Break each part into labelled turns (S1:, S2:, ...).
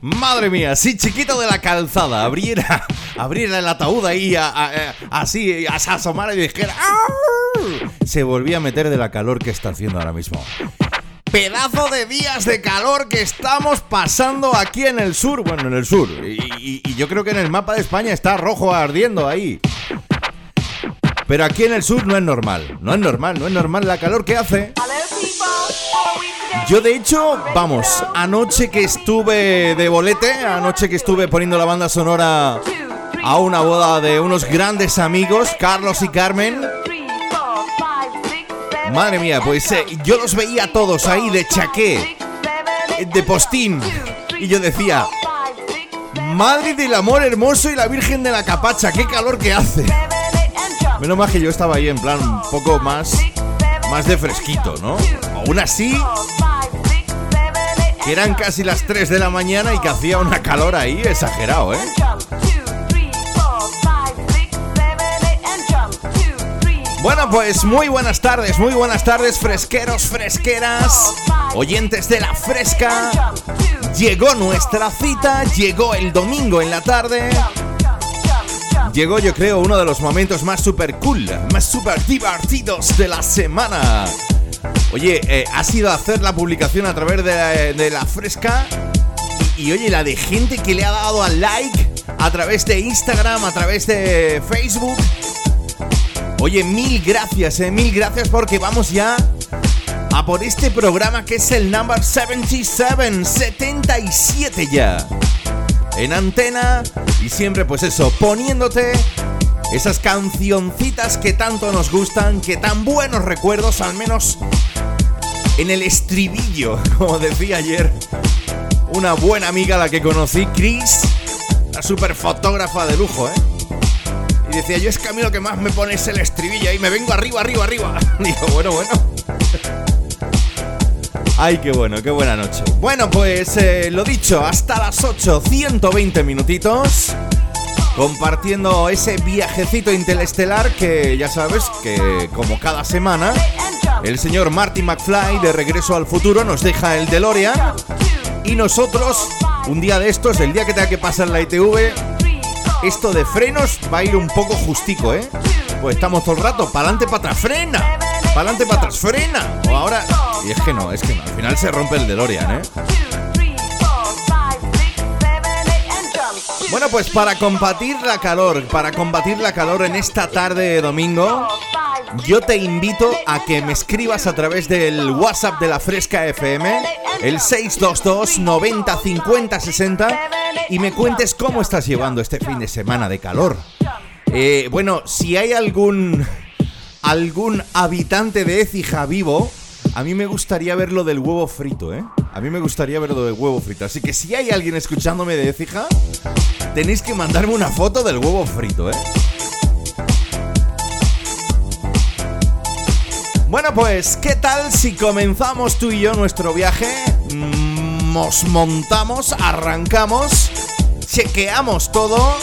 S1: Madre mía, si chiquito de la calzada abriera, abriera el ataúd ahí a- a- a- así, a asomar y dijera se volvía a meter de la calor que está haciendo ahora mismo. Pedazo de días de calor que estamos pasando aquí en el sur, bueno, en el sur, y yo creo que en el mapa de España está rojo ardiendo ahí. Pero aquí en el sur no es normal, no es normal, no es normal la calor que hace. Yo de hecho, vamos, anoche que estuve de bolete, anoche que estuve poniendo la banda sonora a una boda de unos grandes amigos, Carlos y Carmen. Madre mía, pues eh, yo los veía todos ahí de chaqué, de postín. Y yo decía, Madre del amor hermoso y la Virgen de la Capacha, qué calor que hace. Menos mal que yo estaba ahí en plan un poco más, más de fresquito, ¿no? Aún así, que eran casi las 3 de la mañana y que hacía una calor ahí exagerado, ¿eh? Bueno, pues muy buenas tardes, muy buenas tardes, fresqueros, fresqueras, oyentes de la fresca. Llegó nuestra cita, llegó el domingo en la tarde. Llegó, yo creo, uno de los momentos más super cool, más super divertidos de la semana. Oye, eh, ha sido hacer la publicación a través de la, fresca. Y, y, oye, la de gente que le ha dado al like a través de Instagram, a través de Facebook. Oye, mil gracias, eh, mil gracias porque vamos ya a por este programa que es el number 77, 77 ya. En antena y siempre pues eso, poniéndote esas cancioncitas que tanto nos gustan, que tan buenos recuerdos, al menos en el estribillo, como decía ayer una buena amiga la que conocí, Chris, la super fotógrafa de lujo, ¿eh? Y decía, yo es que a mí lo que más me pone es el estribillo y me vengo arriba, arriba, arriba. Digo, bueno, bueno. Ay, qué bueno, qué buena noche. Bueno, pues eh, lo dicho, hasta las 8, 120 minutitos. Compartiendo ese viajecito interestelar que ya sabes que como cada semana el señor Marty McFly de Regreso al Futuro nos deja el DeLorean y nosotros un día de estos, el día que tenga que pasar la ITV, esto de frenos va a ir un poco justico, ¿eh? Pues estamos todo el rato, para adelante, para atrás, frena, para adelante, para atrás, frena. O ahora, y es que no, es que no, al final se rompe el DeLorean, ¿eh? Bueno, pues para combatir la calor, para combatir la calor en esta tarde de domingo, yo te invito a que me escribas a través del WhatsApp de la Fresca FM, el 622 90 50 60, y me cuentes cómo estás llevando este fin de semana de calor. Eh, bueno, si hay algún algún habitante de Écija vivo, a mí me gustaría ver lo del huevo frito, ¿eh? A mí me gustaría ver lo del huevo frito. Así que si hay alguien escuchándome de Écija, tenéis que mandarme una foto del huevo frito, ¿eh? Bueno, pues, ¿qué tal si comenzamos tú y yo nuestro viaje? Mm, Nos montamos, arrancamos.
S2: chequeamos todo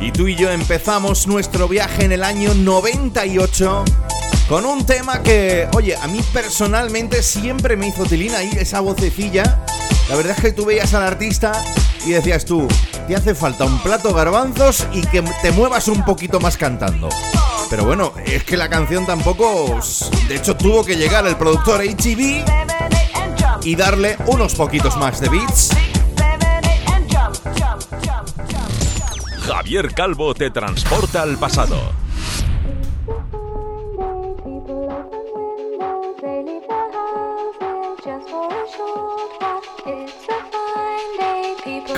S2: y tú y yo empezamos nuestro viaje en el año 98 con un tema que, oye, a mí personalmente siempre me hizo tilina ahí esa vocecilla. La verdad es que tú veías al artista y decías tú, te hace falta un plato garbanzos y que te muevas un poquito más cantando. Pero bueno, es que la canción tampoco... De hecho, tuvo que llegar el productor HEB y darle unos poquitos más de beats.
S3: Javier Calvo te transporta al pasado.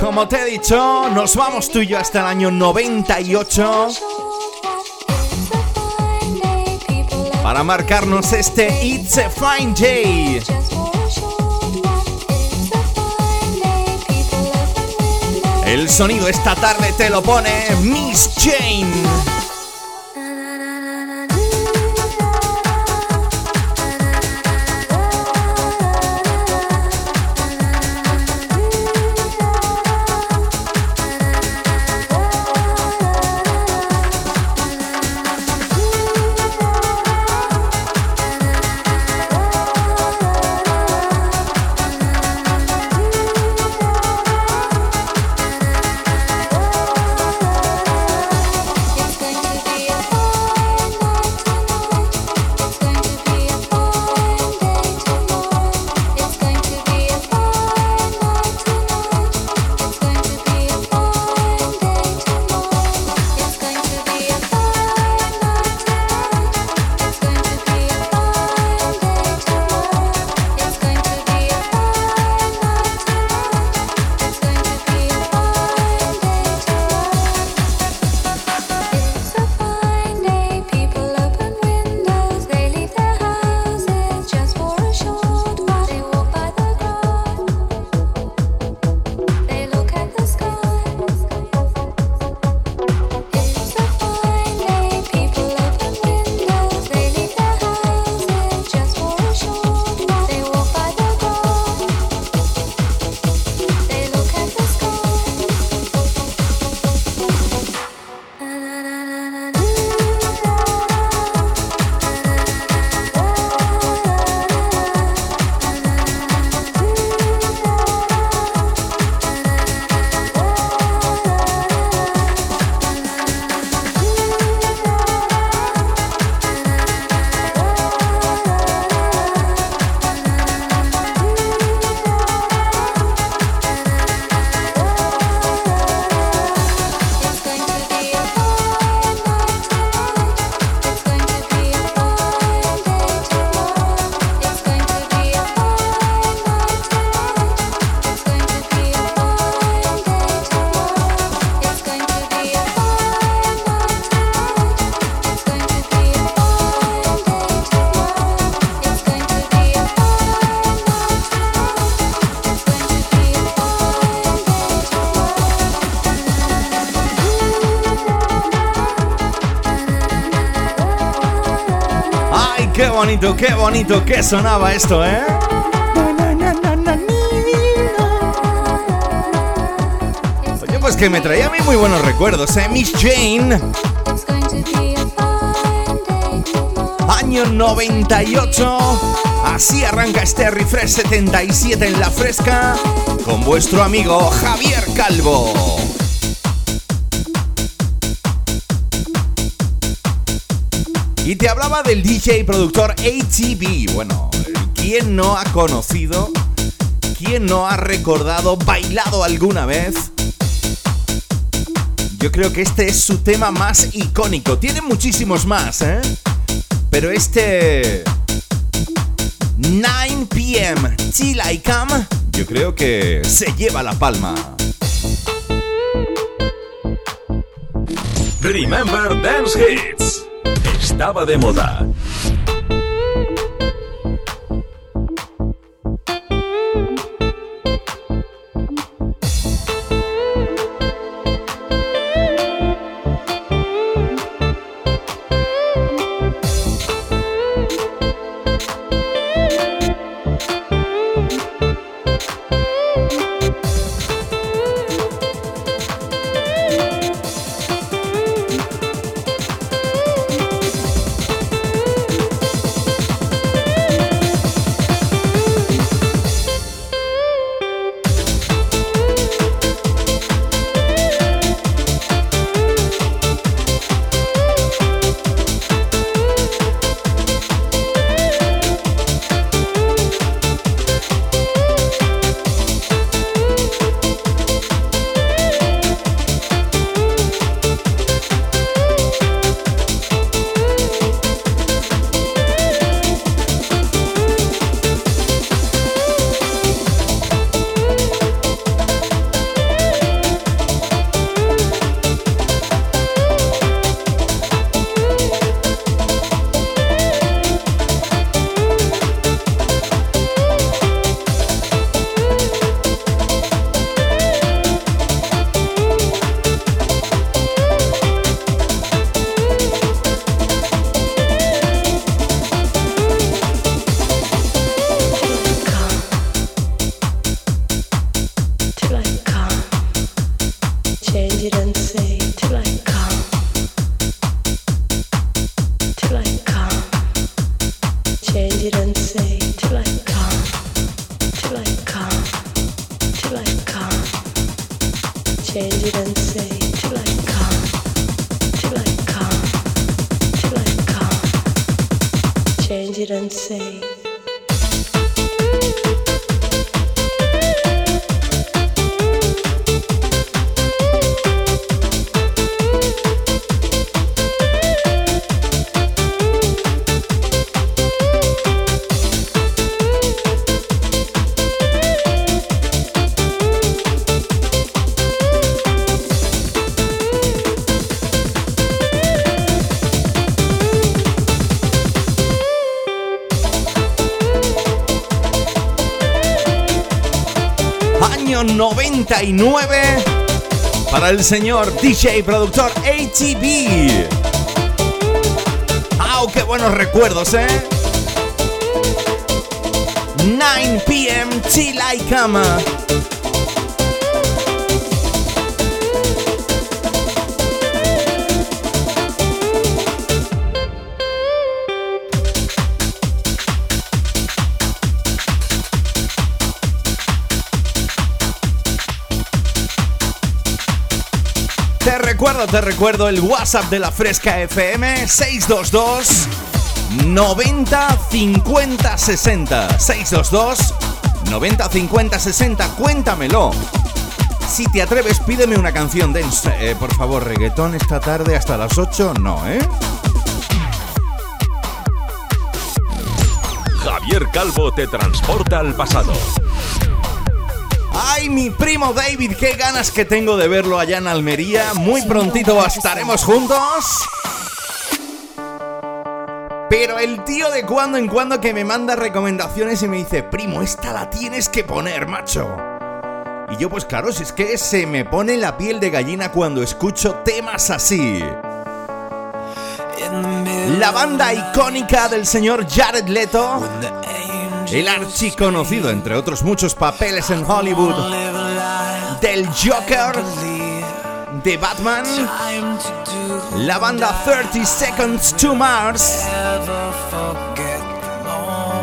S2: Como te he dicho, nos vamos tú y yo hasta el año 98 para marcarnos este It's a Fine Day. El sonido esta tarde te lo pone Miss Jane. Bonito, qué bonito que sonaba esto, ¿eh? Oye, pues que me traía a mí muy buenos recuerdos, ¿eh? Miss Jane. Año 98. Así arranca este Refresh 77 en la fresca con vuestro amigo Javier Calvo. Y te hablaba del DJ y productor ATV. Bueno, ¿quién no ha conocido? ¿Quién no ha recordado, bailado alguna vez? Yo creo que este es su tema más icónico. Tiene muchísimos más, ¿eh? Pero este 9 pm Till I Come, yo creo que se lleva la palma.
S3: Remember Dance estaba de moda.
S1: 99 para el señor DJ productor ATV. ¡Ah, qué buenos recuerdos, eh! 9 p.m. till I te recuerdo el WhatsApp de la Fresca FM 622 90 50 60 622 90 50 60 cuéntamelo. Si te atreves pídeme una canción de eh, por favor reggaetón esta tarde hasta las 8 no eh
S4: Javier Calvo te transporta al pasado
S1: Ay, mi primo David, qué ganas que tengo de verlo allá en Almería. Muy prontito estaremos juntos. Pero el tío de cuando en cuando que me manda recomendaciones y me dice, primo, esta la tienes que poner, macho. Y yo pues claro, si es que se me pone la piel de gallina cuando escucho temas así. La banda icónica del señor Jared Leto el archiconocido, entre otros muchos papeles en Hollywood, del Joker, de Batman, la banda 30 Seconds to Mars,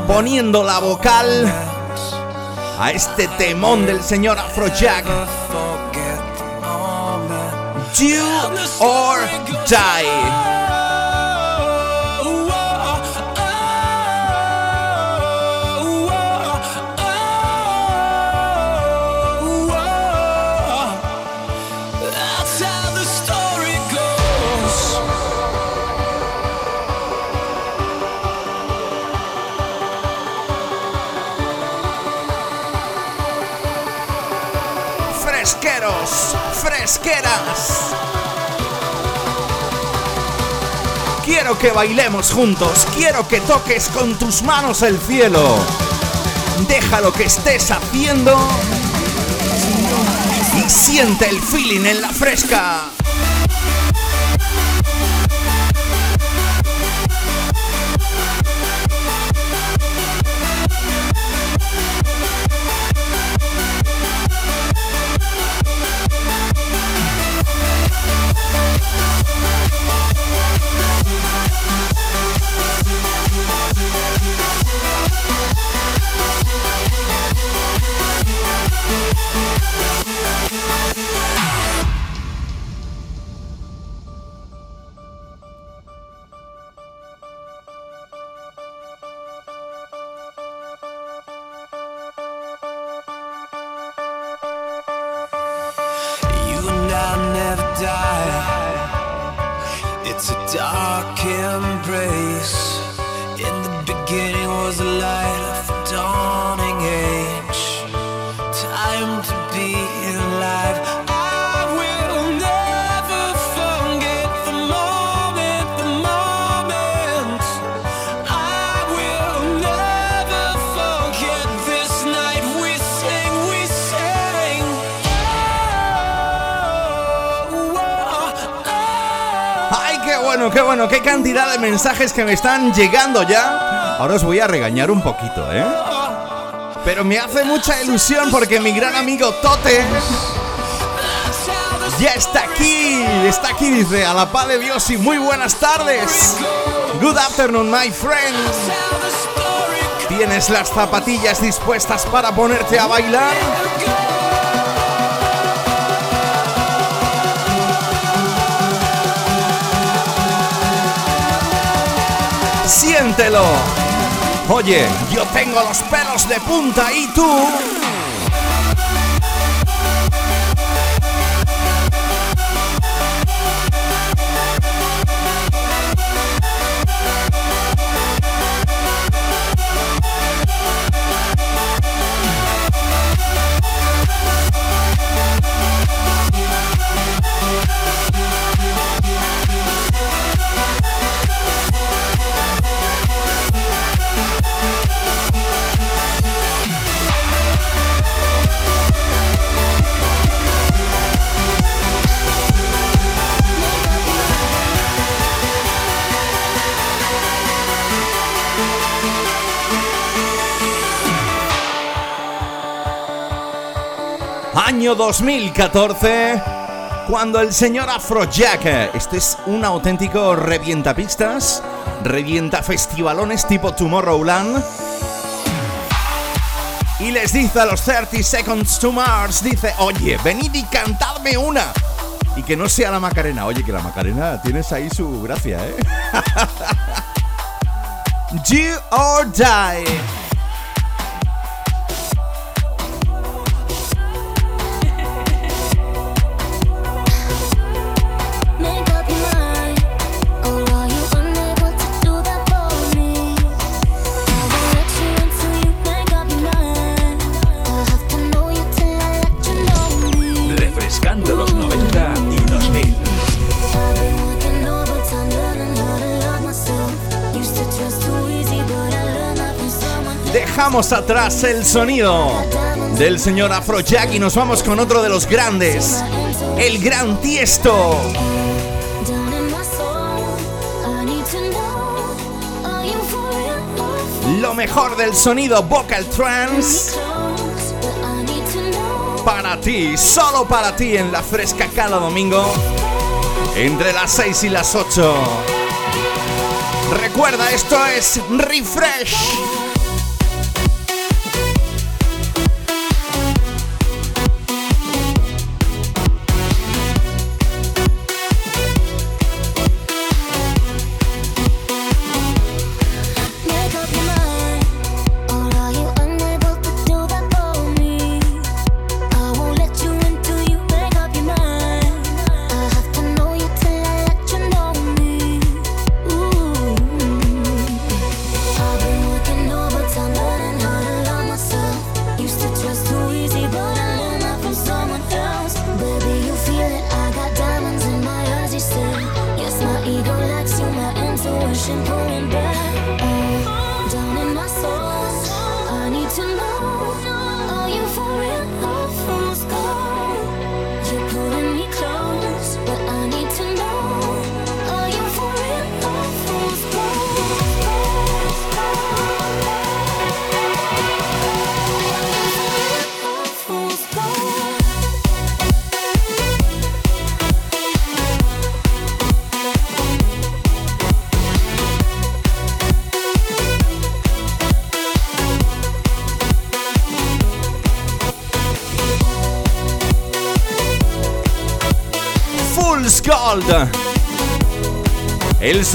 S1: poniendo la vocal a este temón del señor Afrojack. Do or Die. Fresqueras. Quiero que bailemos juntos, quiero que toques con tus manos el cielo. Deja lo que estés haciendo y siente el feeling en la fresca. Cantidad de mensajes que me están llegando ya. Ahora os voy a regañar un poquito, ¿eh? Pero me hace mucha ilusión porque mi gran amigo Tote ya está aquí. Está aquí, dice, a la paz de Dios y muy buenas tardes. Good afternoon, my friend. ¿Tienes las zapatillas dispuestas para ponerte a bailar? Siéntelo. Oye, yo tengo los pelos de punta y tú... Año 2014, cuando el señor Afrojack, este es un auténtico revientapistas, revienta festivalones tipo Tomorrowland, y les dice a los 30 Seconds to Mars, dice, oye, venid y cantadme una. Y que no sea la Macarena, oye, que la Macarena tienes ahí su gracia, ¿eh? Do or Die. Dejamos atrás el sonido del señor Afrojack y nos vamos con otro de los grandes, el gran Tiesto. Lo mejor del sonido vocal trance para ti, solo para ti en la fresca cada domingo entre las 6 y las 8. Recuerda, esto es Refresh.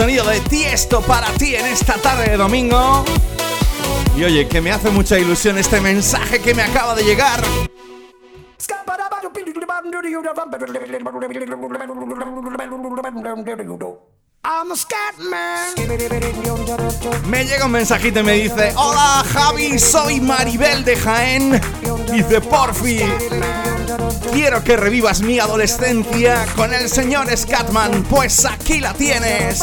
S1: Sonido de Tiesto para ti en esta tarde de domingo. Y oye, que me hace mucha ilusión este mensaje que me acaba de llegar. Me llega un mensajito y me dice, hola Javi, soy Maribel de Jaén. Dice, porfi, quiero que revivas mi adolescencia con el señor Scatman, pues aquí la tienes.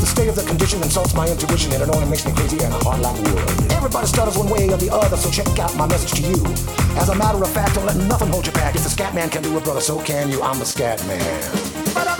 S5: The state of the condition insults my intuition and it only makes me crazy and hard like wood. Everybody stutters one way or the other, so check out my message to you. As a matter of fact, don't let nothing hold you back. If the scat man can do it, brother, so can you. I'm the scat man.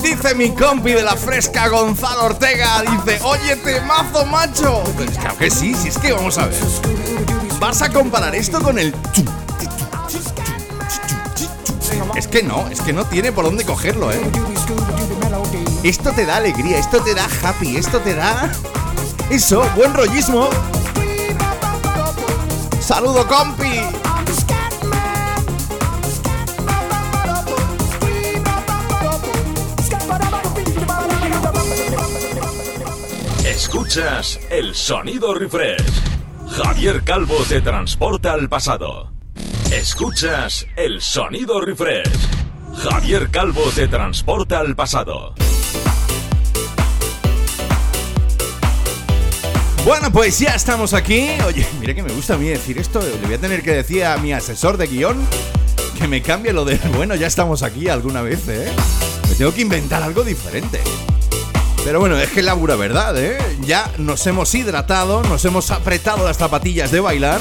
S1: Dice mi compi de la fresca Gonzalo Ortega, dice, oye, temazo macho. Pues claro que sí, si es que vamos a ver. ¿Vas a comparar esto con el... Es que no, es que no tiene por dónde cogerlo, ¿eh? Esto te da alegría, esto te da happy, esto te da... Eso, buen rollismo. Saludo, compi.
S4: Escuchas el sonido refresh. Javier Calvo te transporta al pasado. Escuchas el sonido refresh. Javier Calvo te transporta al pasado.
S1: Bueno, pues ya estamos aquí. Oye, mira que me gusta a mí decir esto. Le voy a tener que decir a mi asesor de guion que me cambie lo de, bueno, ya estamos aquí alguna vez, ¿eh? Me tengo que inventar algo diferente. Pero bueno, es que la pura verdad, ¿eh? Ya nos hemos hidratado, nos hemos apretado las zapatillas de bailar.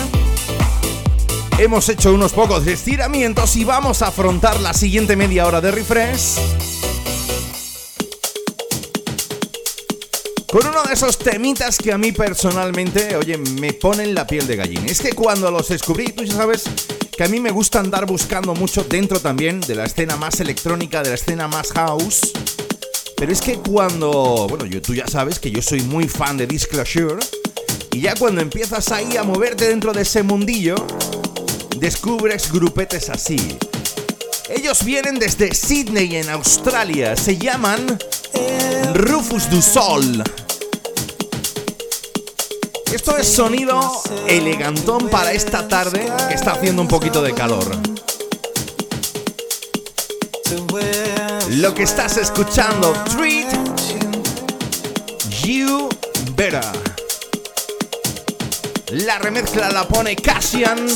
S1: Hemos hecho unos pocos estiramientos y vamos a afrontar la siguiente media hora de refresh con uno de esos temitas que a mí personalmente, oye, me ponen la piel de gallina. Es que cuando los descubrí, tú ya sabes que a mí me gusta andar buscando mucho dentro también de la escena más electrónica, de la escena más house. Pero es que cuando, bueno, yo, tú ya sabes que yo soy muy fan de Disclosure. Y ya cuando empiezas ahí a moverte dentro de ese mundillo, descubres grupetes así. Ellos vienen desde Sydney en Australia, se llaman Rufus du Sol. Esto es sonido elegantón para esta tarde que está haciendo un poquito de calor. Lo que estás escuchando, Treat You Better. La remezcla la pone Cassian.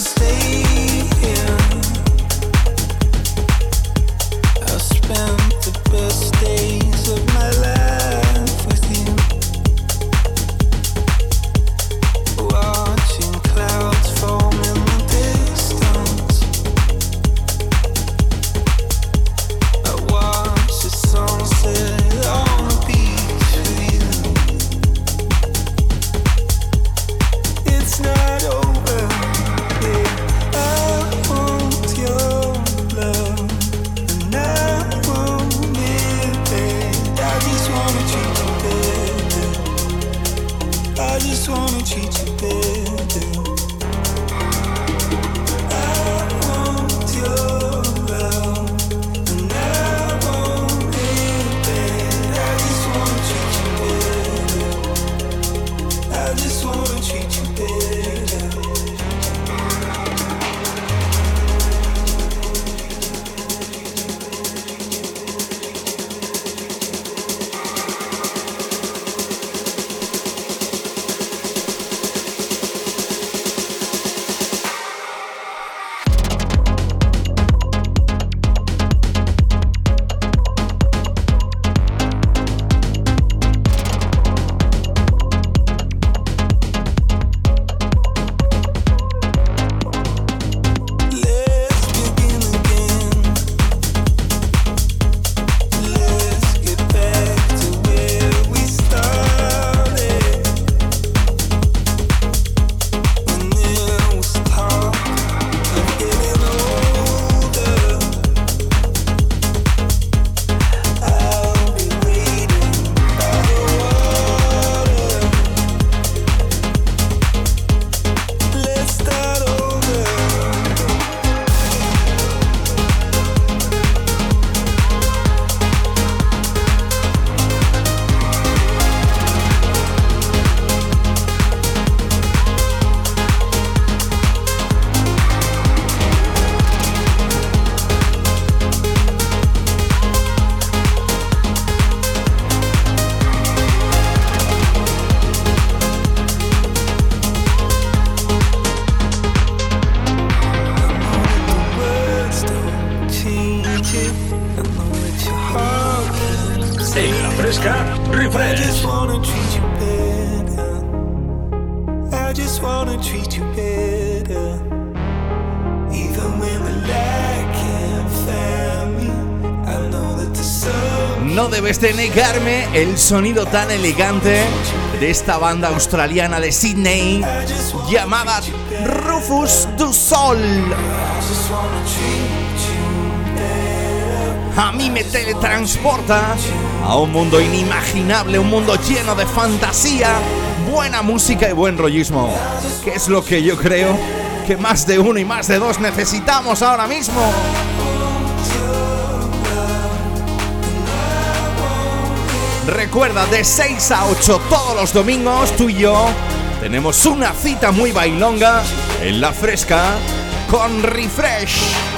S1: El sonido tan elegante de esta banda australiana de Sydney llamada Rufus du Sol. A mí me teletransporta a un mundo inimaginable, un mundo lleno de fantasía, buena música y buen rollismo, que es lo que yo creo que más de uno y más de dos necesitamos ahora mismo. Recuerda, de 6 a 8 todos los domingos, tú y yo tenemos una cita muy bailonga en la fresca con Refresh.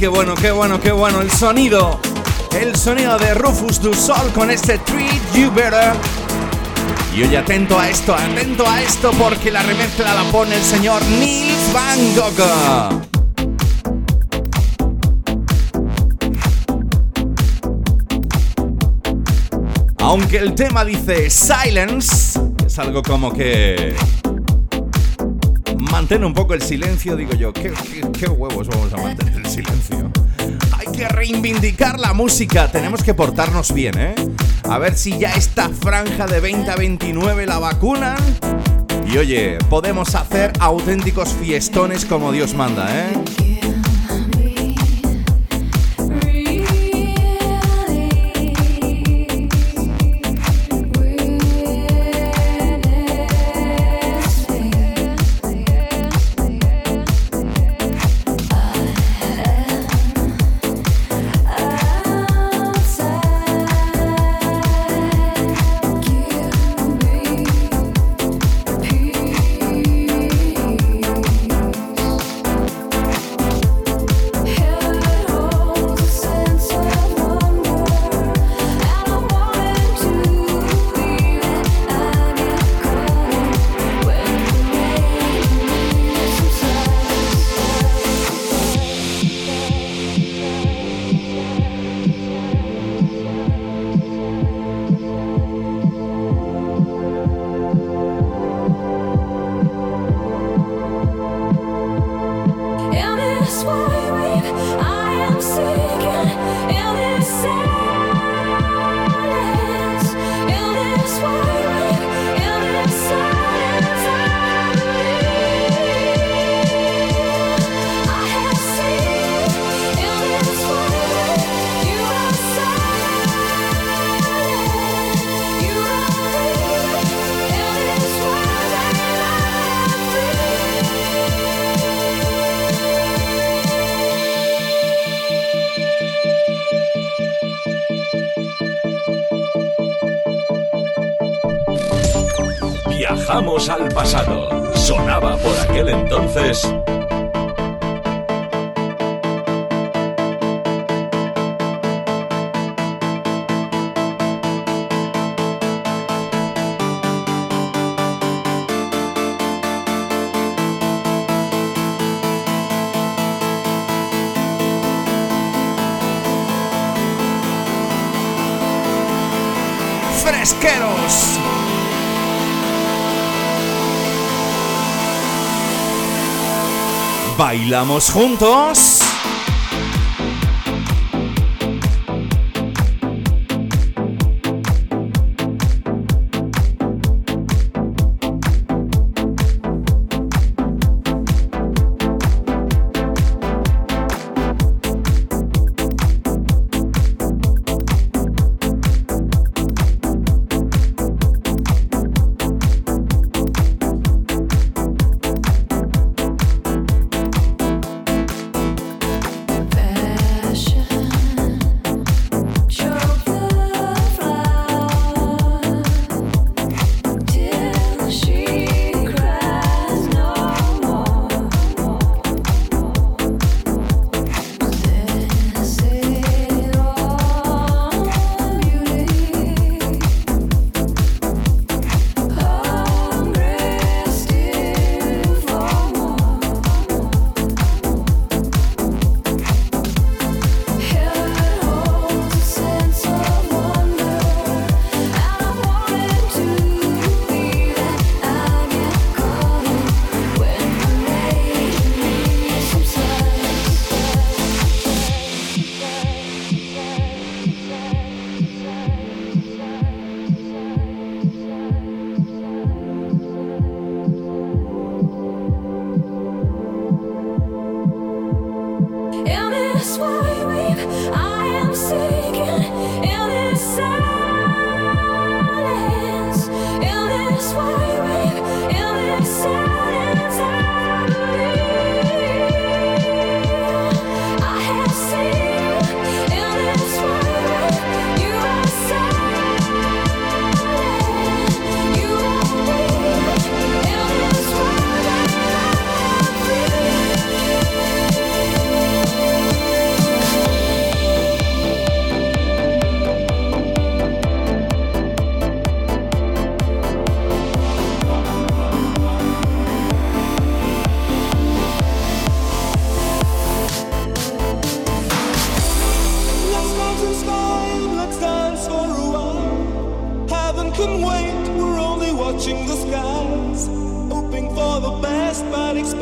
S1: Qué bueno, qué bueno, qué bueno. El sonido. El sonido de Rufus du Sol con este Treat You Better. Y oye, atento a esto, atento a esto, porque la remezcla la pone el señor Nils Van Gogh. Aunque el tema dice Silence, es algo como que mantén un poco el silencio, digo yo, ¿qué, huevos vamos a mantener el silencio? Hay que reivindicar la música, tenemos que portarnos bien, ¿eh? A ver si ya esta franja de 20 a 29 la vacunan. Y oye, podemos hacer auténticos fiestones como Dios manda, ¿eh? ¿Bailamos juntos?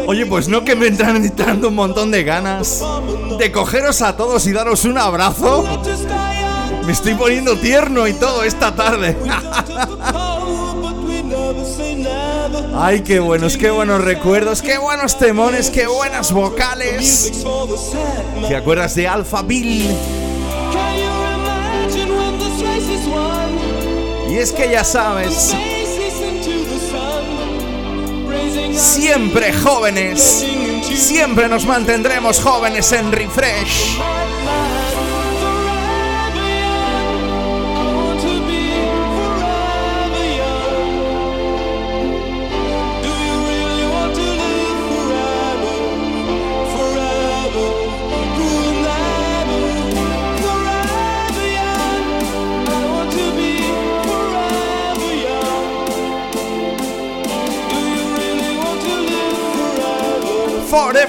S1: Oye, pues no que me entran entrando un montón de ganas de cogeros a todos y daros un abrazo. Me estoy poniendo tierno y todo esta tarde. Ay, qué buenos, qué buenos recuerdos, qué buenos temones, qué buenas vocales. ¿Te acuerdas de Alpha Bill? Y es que ya sabes, siempre jóvenes, siempre nos mantendremos jóvenes en Refresh.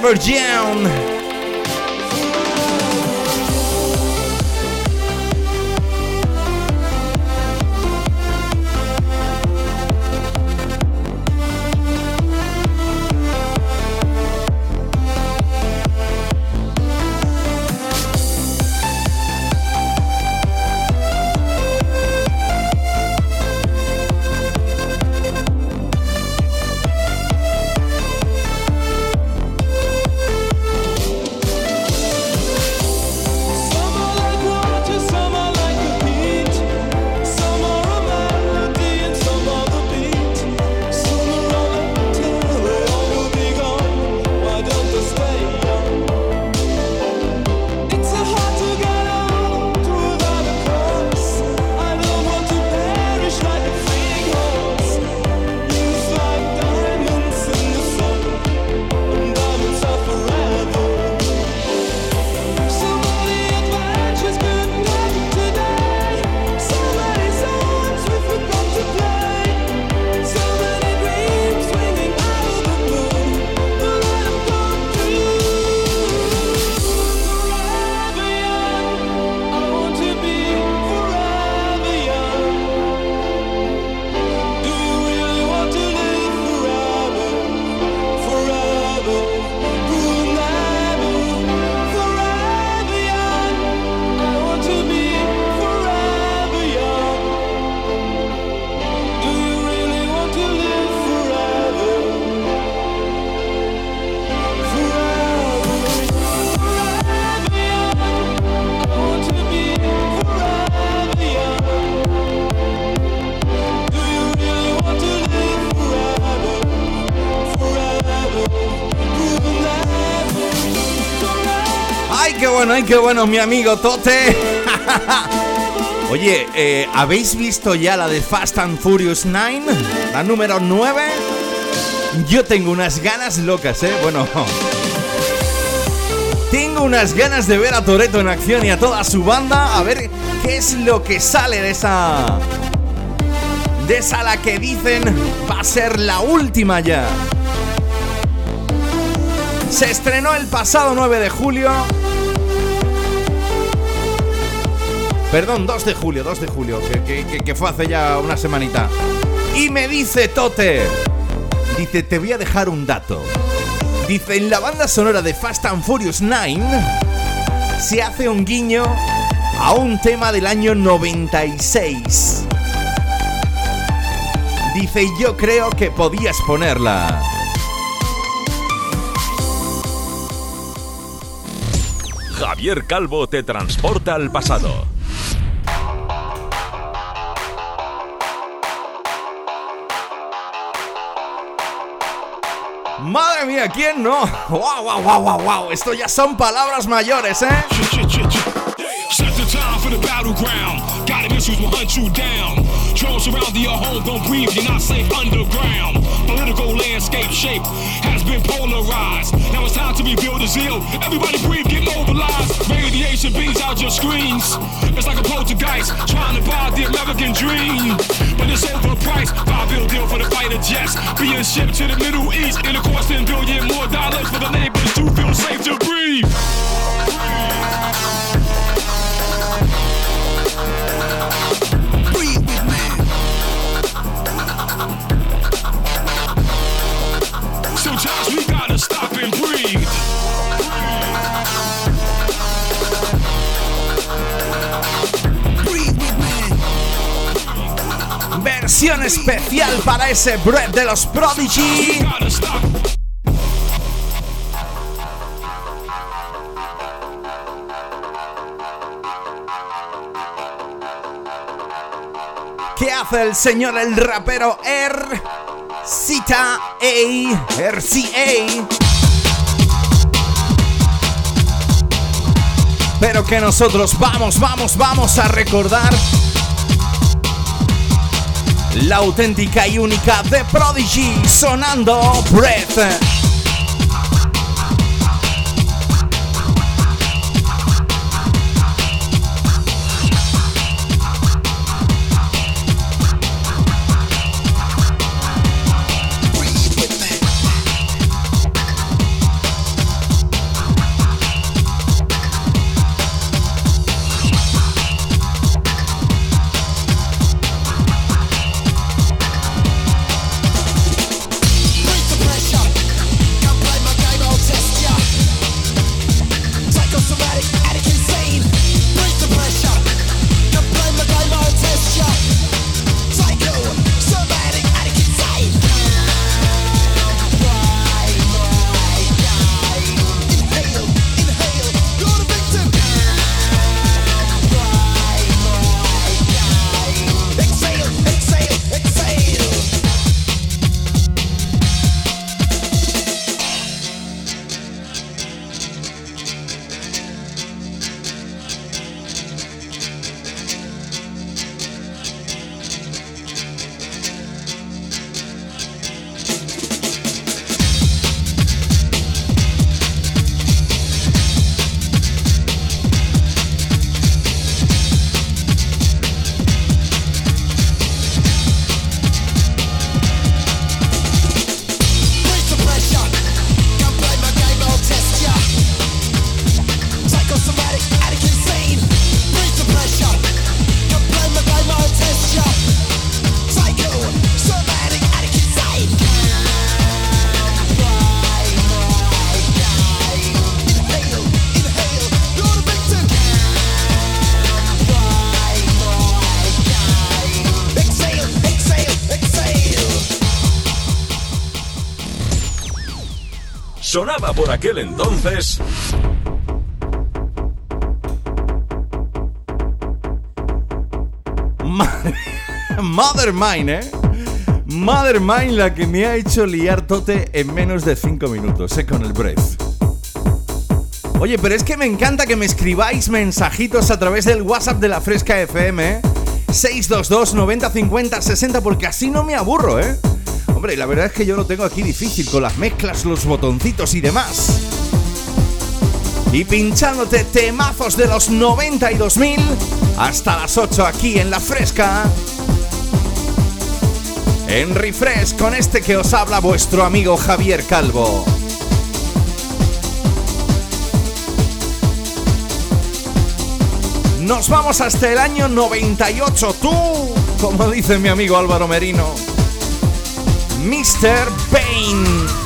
S1: never down. Qué bueno, mi amigo Tote. Oye, eh, ¿habéis visto ya la de Fast and Furious 9? La número 9. Yo tengo unas ganas locas, ¿eh? Bueno. Tengo unas ganas de ver a Toreto en acción y a toda su banda. A ver qué es lo que sale de esa. De esa la que dicen va a ser la última ya. Se estrenó el pasado 9 de julio Perdón, 2 de julio, 2 de julio, que, fue hace ya una semanita. Y me dice Tote, dice, te voy a dejar un dato. Dice, en la banda sonora de Fast and Furious 9 se hace un guiño a un tema del año 96. Dice, yo creo que podías ponerla.
S4: Javier Calvo te transporta al pasado
S1: Madre mía, ¿quién no? ¡Wow, wow, wow, wow, wow! Esto ya son palabras mayores, ¿eh? The battleground. Got issues will hunt you down. Drones around your home, don't breathe, you're not safe underground. Political landscape shape has been polarized. Now it's time to rebuild the zeal. Everybody breathe, get mobilized. Radiation beams out your screens. It's like a poltergeist trying to buy the American dream. But it's overpriced. Five bill deal for the fighter jets. Being shipped to the Middle East. And it costs 10 billion more dollars for the neighbors to feel safe to breathe. stop and breathe. Versión especial para ese Breath de los Prodigy. ¿Qué hace el señor el rapero R? Cita A, RCA. Pero que nosotros vamos, vamos, vamos a recordar la auténtica y única de Prodigy sonando Breath.
S4: Por aquel entonces.
S1: Mother Mine, ¿eh? Mother Mine la que me ha hecho liar tote en menos de 5 minutos, ¿eh? Con el breath. Oye, pero es que me encanta que me escribáis mensajitos a través del WhatsApp de la Fresca FM, ¿eh? 622 90 50 60 porque así no me aburro, ¿eh? Hombre, la verdad es que yo lo tengo aquí difícil con las mezclas, los botoncitos y demás. Y pinchándote temazos de los 92.000 hasta las 8 aquí en La Fresca. En Refresh con este que os habla vuestro amigo Javier Calvo. Nos vamos hasta el año 98, tú, como dice mi amigo Álvaro Merino. Mr. Payne.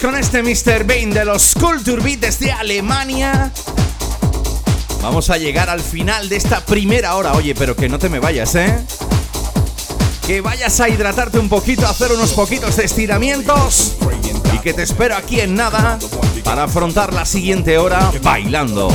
S1: Con este Mr. Bane de los Culture Beats de Alemania. Vamos a llegar al final de esta primera hora. Oye, pero que no te me vayas, ¿eh? Que vayas a hidratarte un poquito, a hacer unos poquitos de estiramientos. Y que te espero aquí en nada para afrontar la siguiente hora bailando.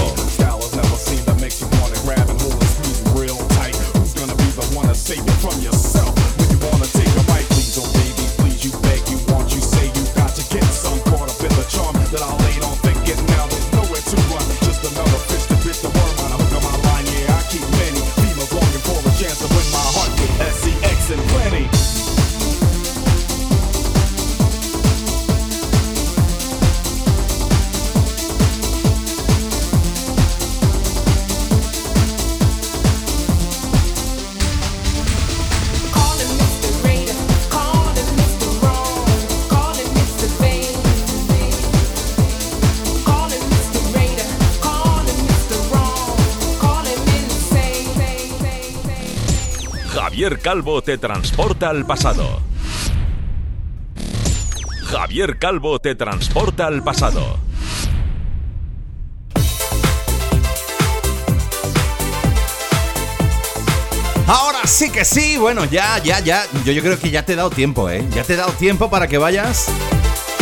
S4: Calvo te transporta al pasado. Javier Calvo te transporta al pasado.
S1: Ahora sí que sí, bueno, ya, ya, ya. Yo, yo creo que ya te he dado tiempo, ¿eh? Ya te he dado tiempo para que vayas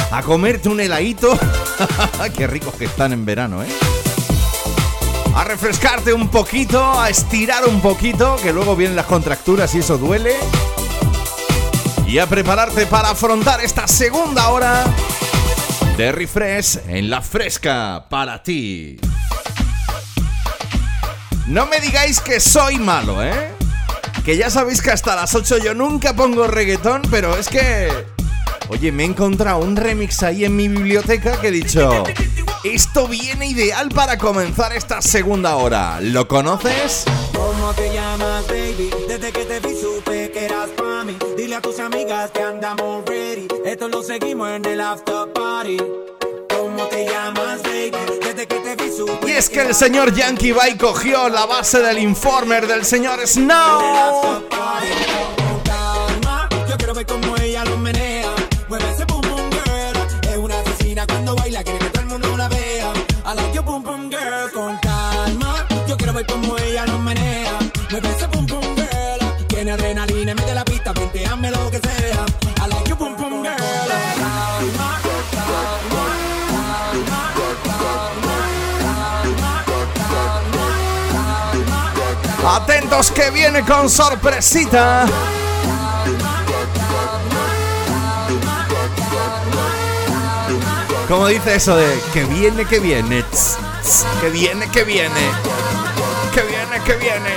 S1: a comerte un heladito. Qué ricos que están en verano, ¿eh? A refrescarte un poquito, a estirar un poquito, que luego vienen las contracturas y eso duele. Y a prepararte para afrontar esta segunda hora de refresh en la fresca para ti. No me digáis que soy malo, ¿eh? Que ya sabéis que hasta las 8 yo nunca pongo reggaetón, pero es que... Oye, me he encontrado un remix ahí en mi biblioteca que he dicho... Esto viene ideal para comenzar esta segunda hora. ¿Lo conoces?
S6: ¿Cómo te llamas, baby? Desde que te vi supe que eras para mí. Dile a tus amigas que andamos ready. Esto lo seguimos en el after party. ¿Cómo te llamas, baby? Desde que te vi supe
S1: Y es que el señor Yankee Bay cogió la base del informer del señor Snow.
S6: Que
S1: viene con sorpresita. Como dice eso de que viene, que viene, tss, que viene, que viene, que viene, que viene.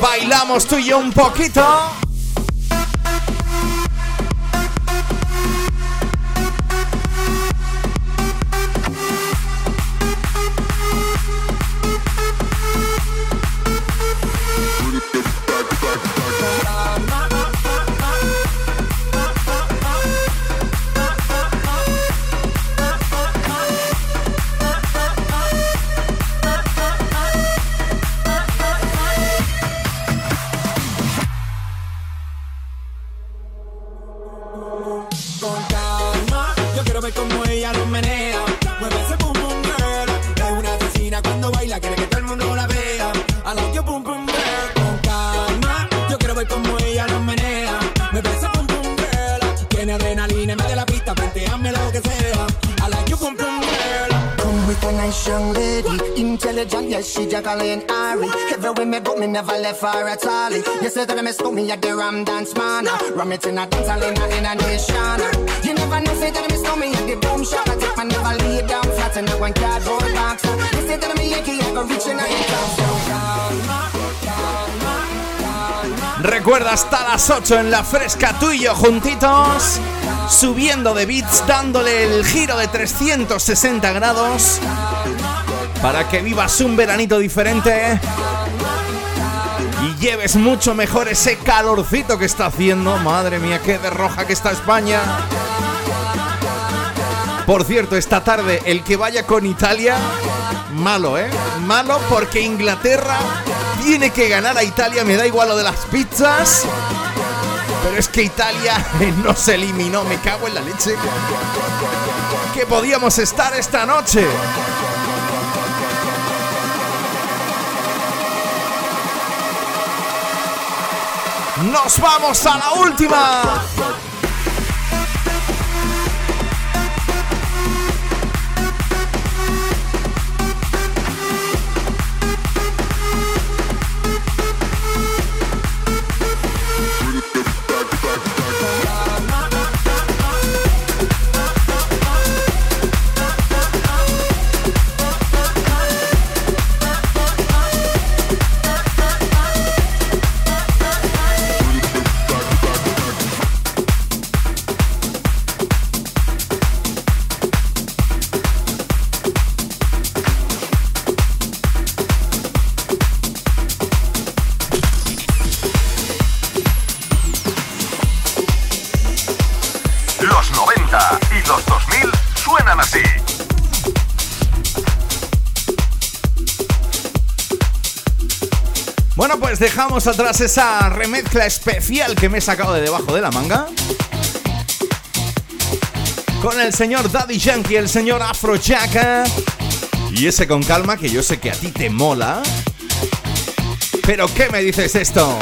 S1: Bailamos tú y yo un poquito.
S7: A nice young lady, intelligent, yes, she Jacqueline Ari. Everywhere me go, me never left her at all. You said that I miss me at the Ram Dance Man. Ram it in a dance hall in a, in nation. You never know, say that I miss me at the Boom Shop. I take my never lay down flat in a one cardboard box. You say that I'm a Yankee, I go reaching out your town. So calma, calma, calma.
S1: Recuerda hasta las 8 en la fresca tú y yo juntitos, subiendo de beats, dándole el giro de 360 grados para que vivas un veranito diferente y lleves mucho mejor ese calorcito que está haciendo. Madre mía, qué de roja que está España. Por cierto, esta tarde el que vaya con Italia, malo, ¿eh? Malo porque Inglaterra tiene que ganar a Italia, me da igual lo de las pizzas. Pero es que Italia no se eliminó, me cago en la leche. Que podíamos estar esta noche. Nos vamos a la última. Dejamos atrás esa remezcla especial que me he sacado de debajo de la manga. Con el señor Daddy Yankee, el señor Afro Jacka. Y ese con calma que yo sé que a ti te mola. Pero ¿qué me dices esto?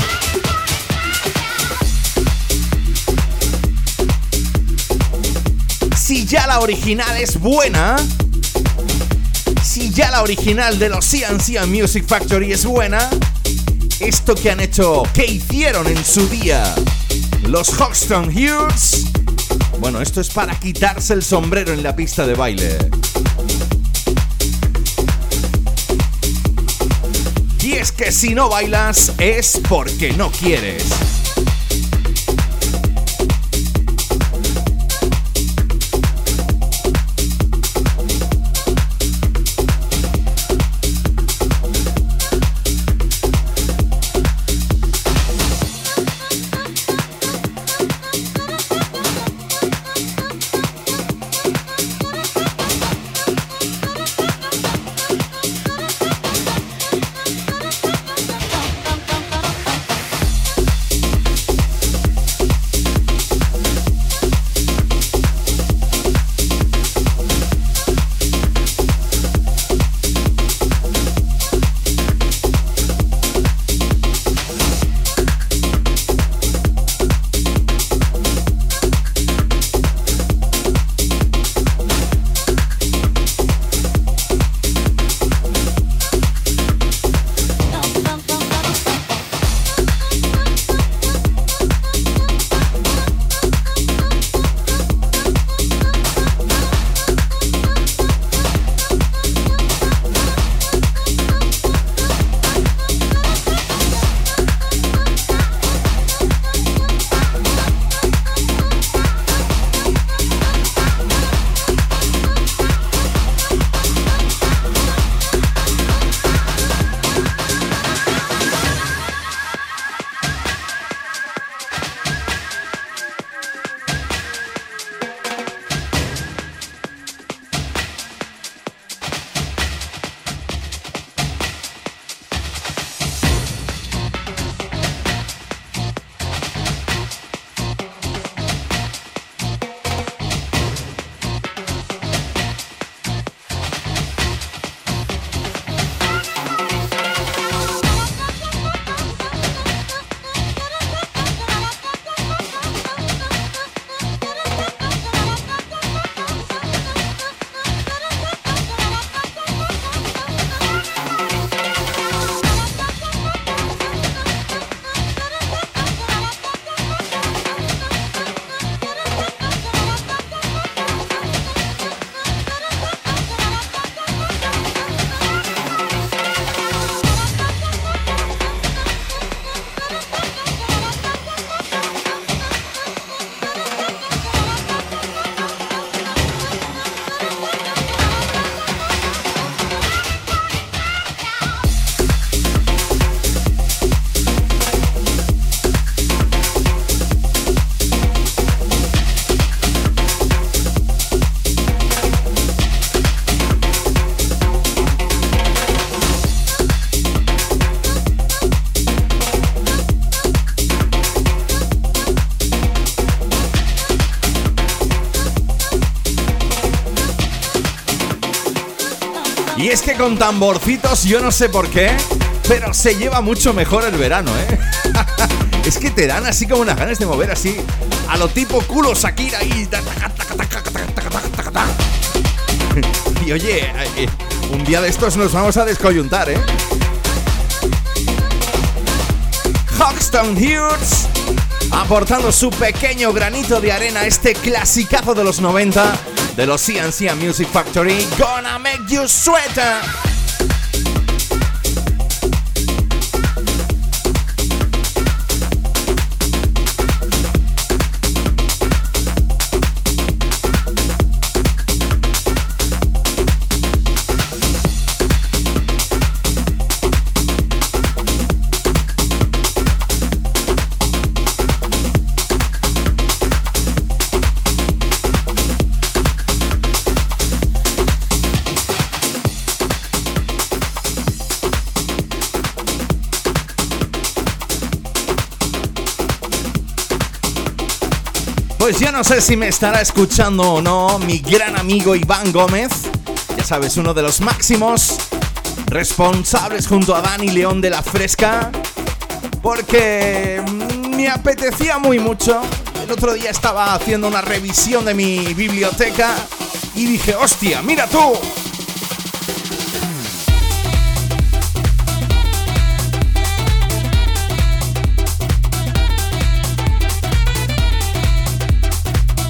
S1: Si ya la original es buena, si ya la original de los CNC Music Factory es buena, esto que han hecho, que hicieron en su día los Hoxton Hughes. Bueno, esto es para quitarse el sombrero en la pista de baile. Y es que si no bailas es porque no quieres. Y es que con tamborcitos yo no sé por qué, pero se lleva mucho mejor el verano, ¿eh? es que te dan así como unas ganas de mover así a lo tipo culo Shakira y... y oye, un día de estos nos vamos a descoyuntar, ¿eh? Hoxton Hughes aportando su pequeño granito de arena a este clasicazo de los 90 de los CNC Music Factory, Gonna Make You Sweater. Pues yo no sé si me estará escuchando o no mi gran amigo Iván Gómez, ya sabes, uno de los máximos responsables junto a Dani León de la Fresca, porque me apetecía muy mucho. El otro día estaba haciendo una revisión de mi biblioteca y dije, hostia, mira tú,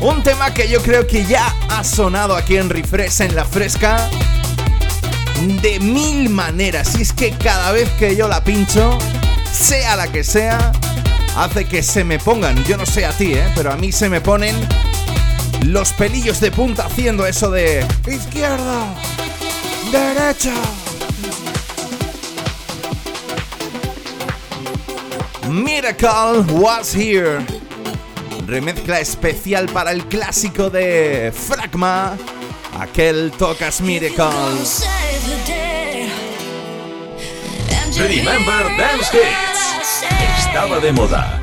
S1: Un tema que yo creo que ya ha sonado aquí en Refresh en la fresca de mil maneras. Y es que cada vez que yo la pincho, sea la que sea, hace que se me pongan, yo no sé a ti, ¿eh? pero a mí se me ponen los pelillos de punta haciendo eso de izquierda, derecha. Miracle was here remezcla especial para el clásico de Fragma, aquel Tocas Miracles.
S4: Remember Dance Hits. Estaba de moda.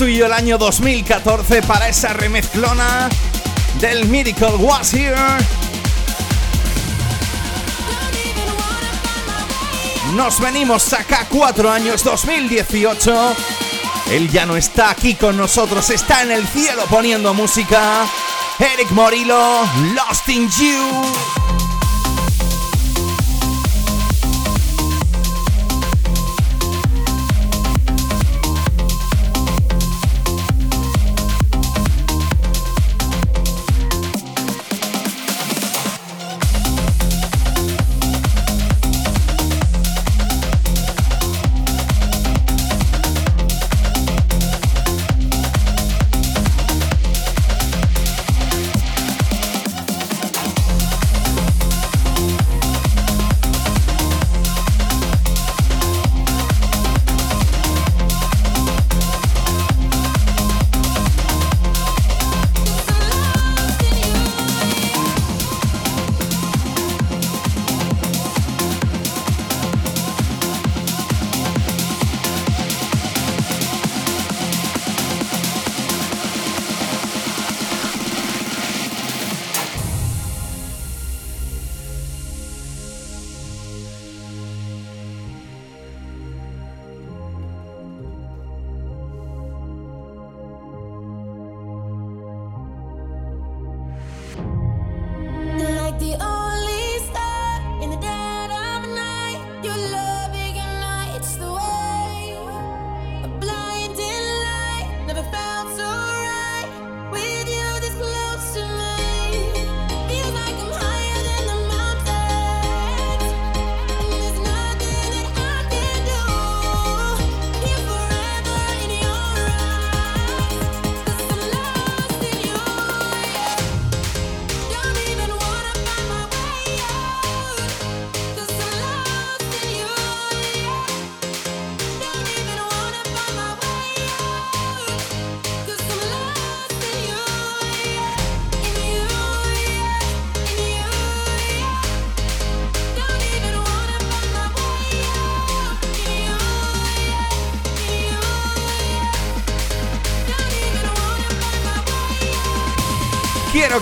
S1: El año 2014 para esa remezclona del Miracle Was Here. Nos venimos acá cuatro años, 2018. Él ya no está aquí con nosotros, está en el cielo poniendo música. Eric Morillo, Lost in You.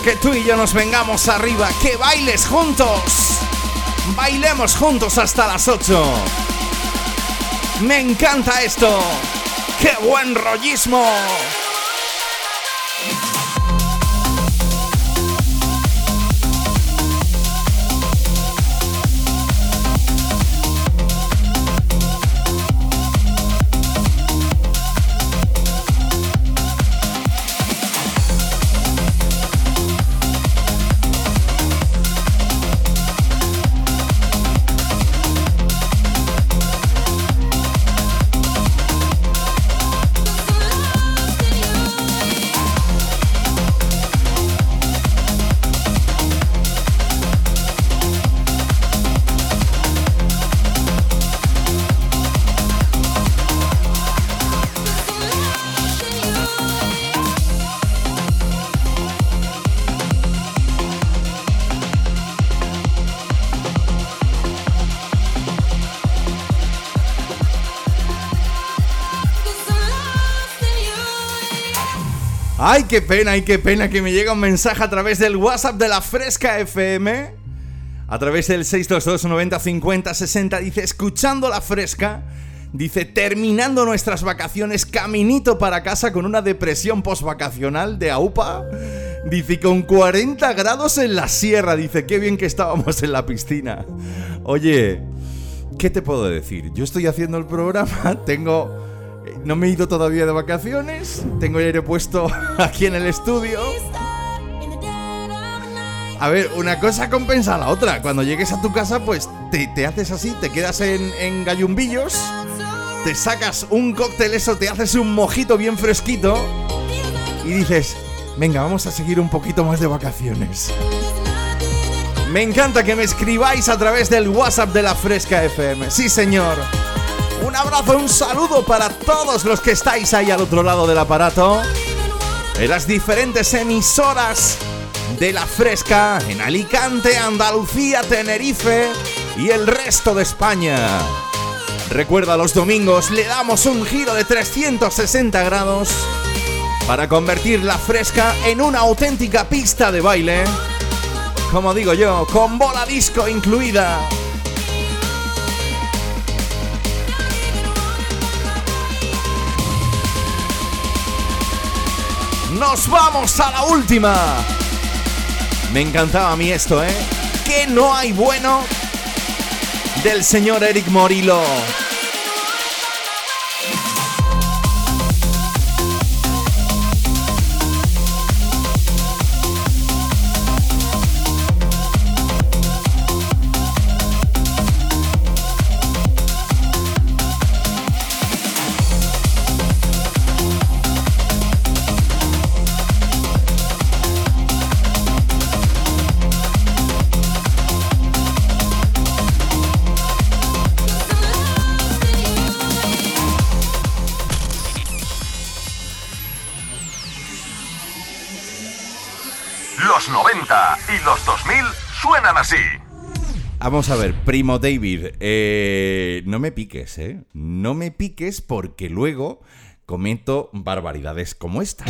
S1: Que tú y yo nos vengamos arriba, que bailes juntos. Bailemos juntos hasta las 8. Me encanta esto. ¡Qué buen rollismo! Ay, qué pena, ay, qué pena que me llega un mensaje a través del WhatsApp de la Fresca FM. A través del 622 90 50 60 dice, escuchando la Fresca, dice, terminando nuestras vacaciones, caminito para casa con una depresión postvacacional de AUPA. Dice, con 40 grados en la sierra, dice, qué bien que estábamos en la piscina. Oye, ¿qué te puedo decir? Yo estoy haciendo el programa, tengo no me he ido todavía de vacaciones. Tengo el aire puesto aquí en el estudio. A ver, una cosa compensa a la otra. Cuando llegues a tu casa, pues te, haces así, te quedas en, en gallumbillos, te sacas un cóctel, eso, te haces un mojito bien fresquito y dices, venga, vamos a seguir un poquito más de vacaciones. Me encanta que me escribáis a través del WhatsApp de la Fresca FM. Sí, señor. Un abrazo, un saludo para todos los que estáis ahí al otro lado del aparato. En las diferentes emisoras de la Fresca en Alicante, Andalucía, Tenerife y el resto de España.
S8: Recuerda, los domingos le damos un giro de 360 grados para convertir la fresca en una auténtica pista de baile. Como digo yo, con bola disco incluida. Nos vamos a la última. Me encantaba a mí esto, ¿eh? Que no hay bueno del señor Eric Morillo. Vamos a ver, primo David, eh, no me piques, ¿eh? No me piques porque luego comento barbaridades como esta.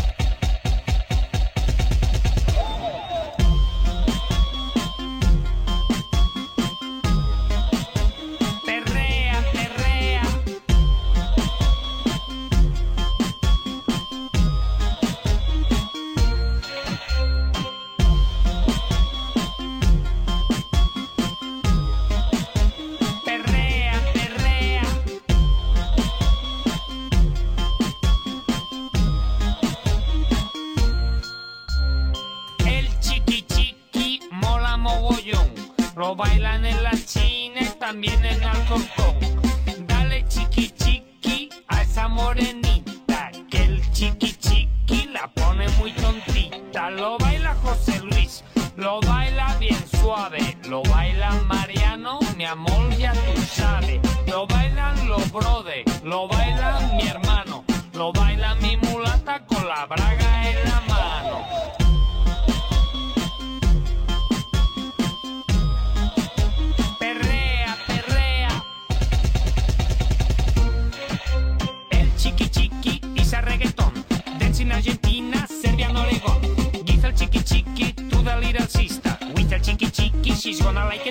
S8: bailan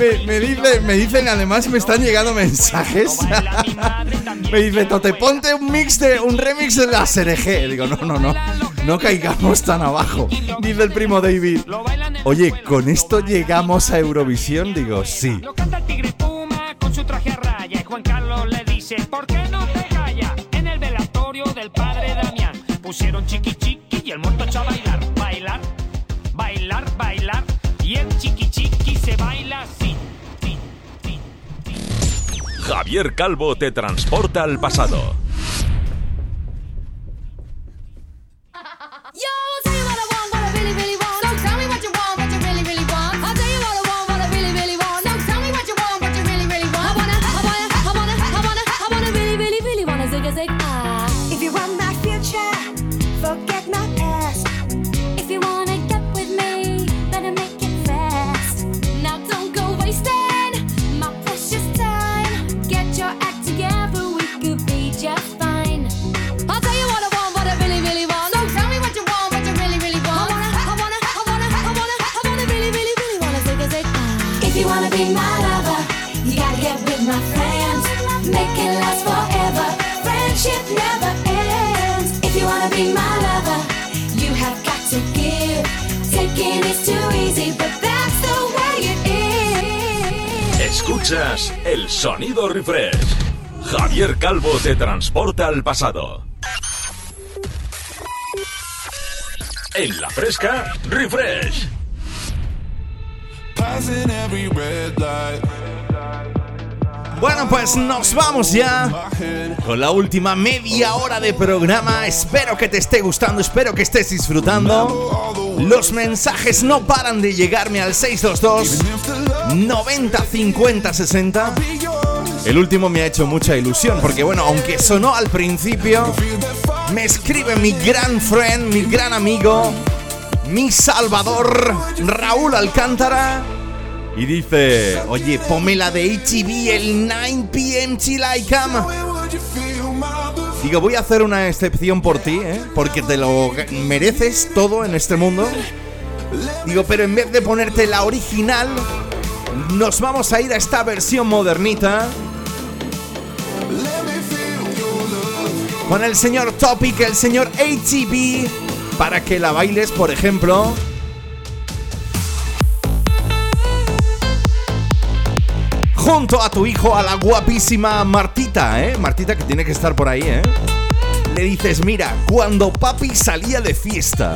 S8: Me, dice, me dicen, además me están llegando mensajes. me dice, Tote, ponte un mix de un remix de la SRG. Digo, no, no, no. No caigamos tan abajo. Dice el primo David. Oye, ¿con esto llegamos a Eurovisión? Digo, sí. Lo canta el tigre Puma con su traje a raya. Y Juan Carlos le dice, ¿por qué no te callas? En el velatorio del padre Damián pusieron chiqui chiqui y el muerto echó
S4: Javier Calvo te transporta al pasado. Escuchas el sonido refresh. Javier Calvo te transporta al pasado. En la fresca, refresh.
S1: Bueno, pues nos vamos ya con la última media hora de programa. Espero que te esté gustando, espero que estés disfrutando. Los mensajes no paran de llegarme al 622 90 50 60. El último me ha hecho mucha ilusión porque bueno, aunque sonó al principio, me escribe mi gran friend, mi gran amigo, mi salvador, Raúl Alcántara. Y dice, oye, ponme la de HB el 9 pm till I come. Digo, voy a hacer una excepción por ti, ¿eh? Porque te lo mereces todo en este mundo. Digo, pero en vez de ponerte la original, nos vamos a ir a esta versión modernita. Con el señor Topic, el señor HB, para que la bailes, por ejemplo. junto a tu hijo, a la guapísima Martita, ¿eh? Martita que tiene que estar por ahí, ¿eh? Le dices, mira, cuando papi salía de fiesta.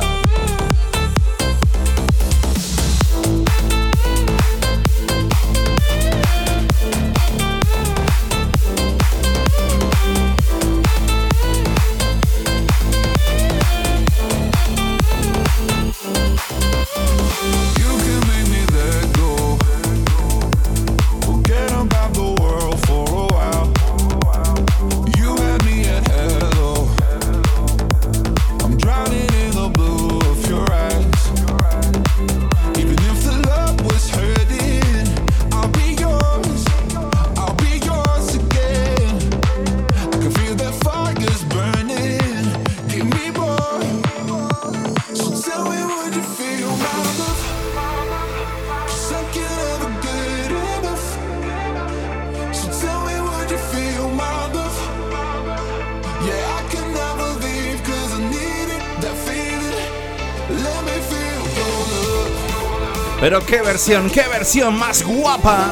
S1: Pero qué versión, qué versión más guapa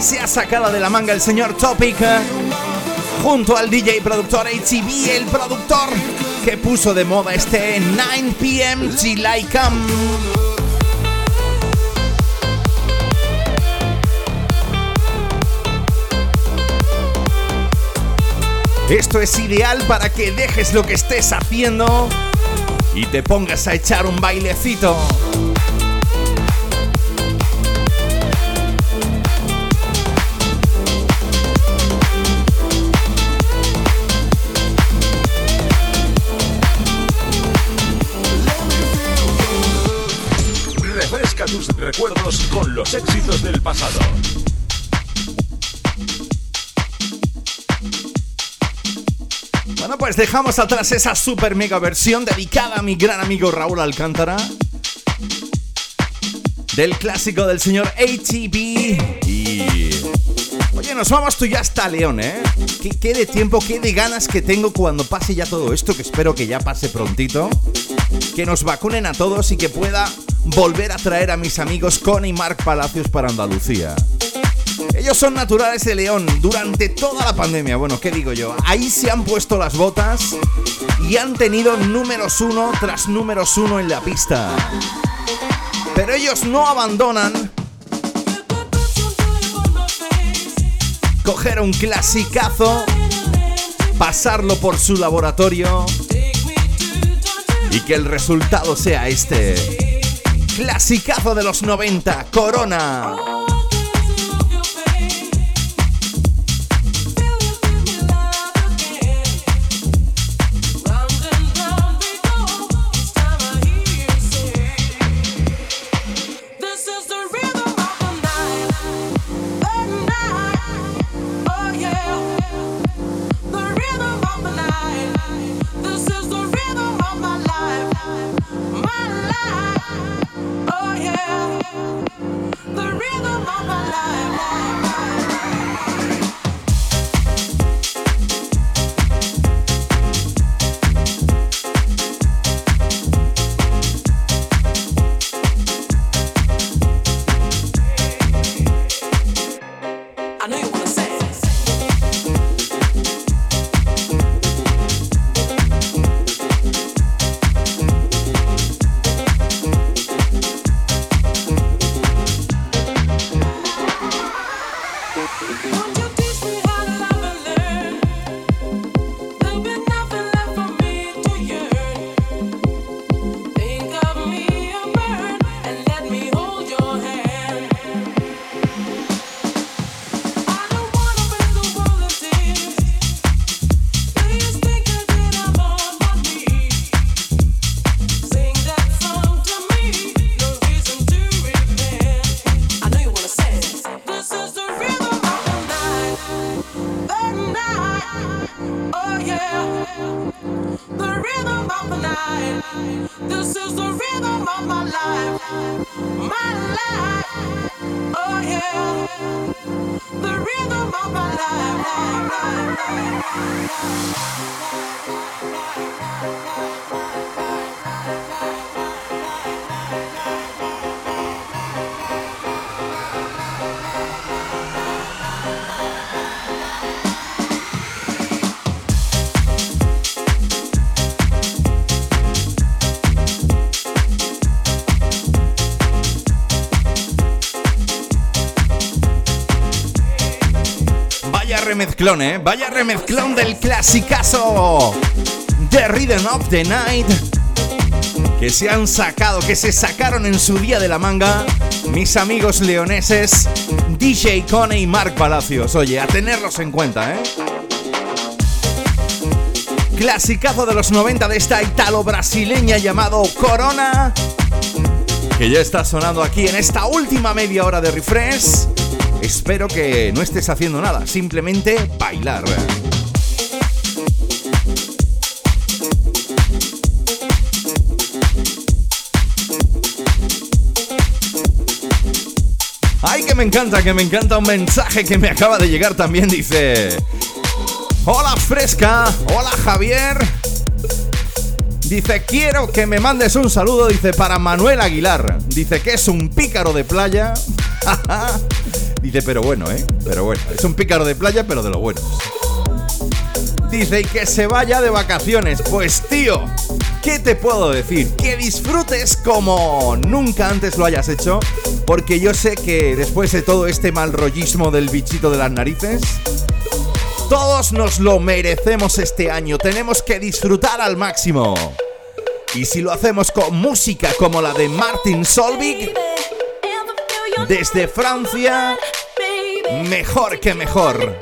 S1: se ha sacado de la manga el señor Topic junto al DJ productor HTV, el productor que puso de moda este 9 pm I come. Esto es ideal para que dejes lo que estés haciendo y te pongas a echar un bailecito.
S4: Recuerdos con los éxitos del pasado.
S1: Bueno, pues dejamos atrás esa super mega versión dedicada a mi gran amigo Raúl Alcántara. Del clásico del señor ATB. Y. Oye, nos vamos tú ya hasta León, ¿eh? ¿Qué, qué de tiempo, qué de ganas que tengo cuando pase ya todo esto, que espero que ya pase prontito. Que nos vacunen a todos y que pueda volver a traer a mis amigos Con y Marc Palacios para Andalucía. Ellos son naturales de León durante toda la pandemia. Bueno, ¿qué digo yo? Ahí se han puesto las botas y han tenido números uno tras números uno en la pista. Pero ellos no abandonan coger un clasicazo, pasarlo por su laboratorio y que el resultado sea este. Clasicazo de los 90, Corona. ¿Eh? Vaya remezclón del clasicazo The Rhythm of the Night que se han sacado, que se sacaron en su día de la manga mis amigos leoneses DJ Cone y Mark Palacios. Oye, a tenerlos en cuenta, ¿eh? Clasicazo de los 90 de esta italo-brasileña llamado Corona, que ya está sonando aquí en esta última media hora de refresh. Espero que no estés haciendo nada, simplemente bailar. Ay, que me encanta, que me encanta un mensaje que me acaba de llegar también, dice... Hola Fresca, hola Javier. Dice, quiero que me mandes un saludo, dice, para Manuel Aguilar. Dice que es un pícaro de playa. Dice, pero bueno, ¿eh? Pero bueno, es un pícaro de playa, pero de lo bueno. Dice, que se vaya de vacaciones. Pues tío, ¿qué te puedo decir? Que disfrutes como nunca antes lo hayas hecho. Porque yo sé que después de todo este mal rollismo del bichito de las narices, todos nos lo merecemos este año. Tenemos que disfrutar al máximo. Y si lo hacemos con música como la de Martin Solvig, desde Francia, mejor que mejor.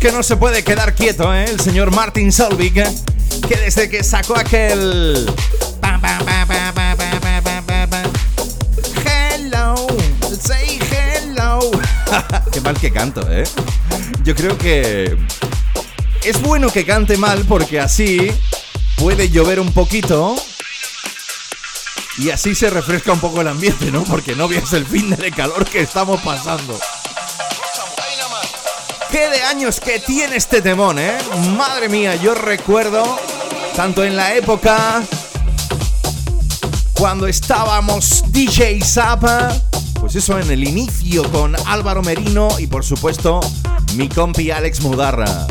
S1: Que no se puede quedar quieto, ¿eh? El señor Martin Solvik, ¿eh? que desde que sacó aquel... Hello, say hello. Qué mal que canto, ¿eh? Yo creo que es bueno que cante mal porque así puede llover un poquito y así se refresca un poco el ambiente, ¿no? Porque no veas el fin de calor que estamos pasando. ¿Qué de años que tiene este temón, eh? Madre mía, yo recuerdo, tanto en la época cuando estábamos DJ Zapa, pues eso en el inicio con Álvaro Merino y por supuesto mi compi Alex Mudarra.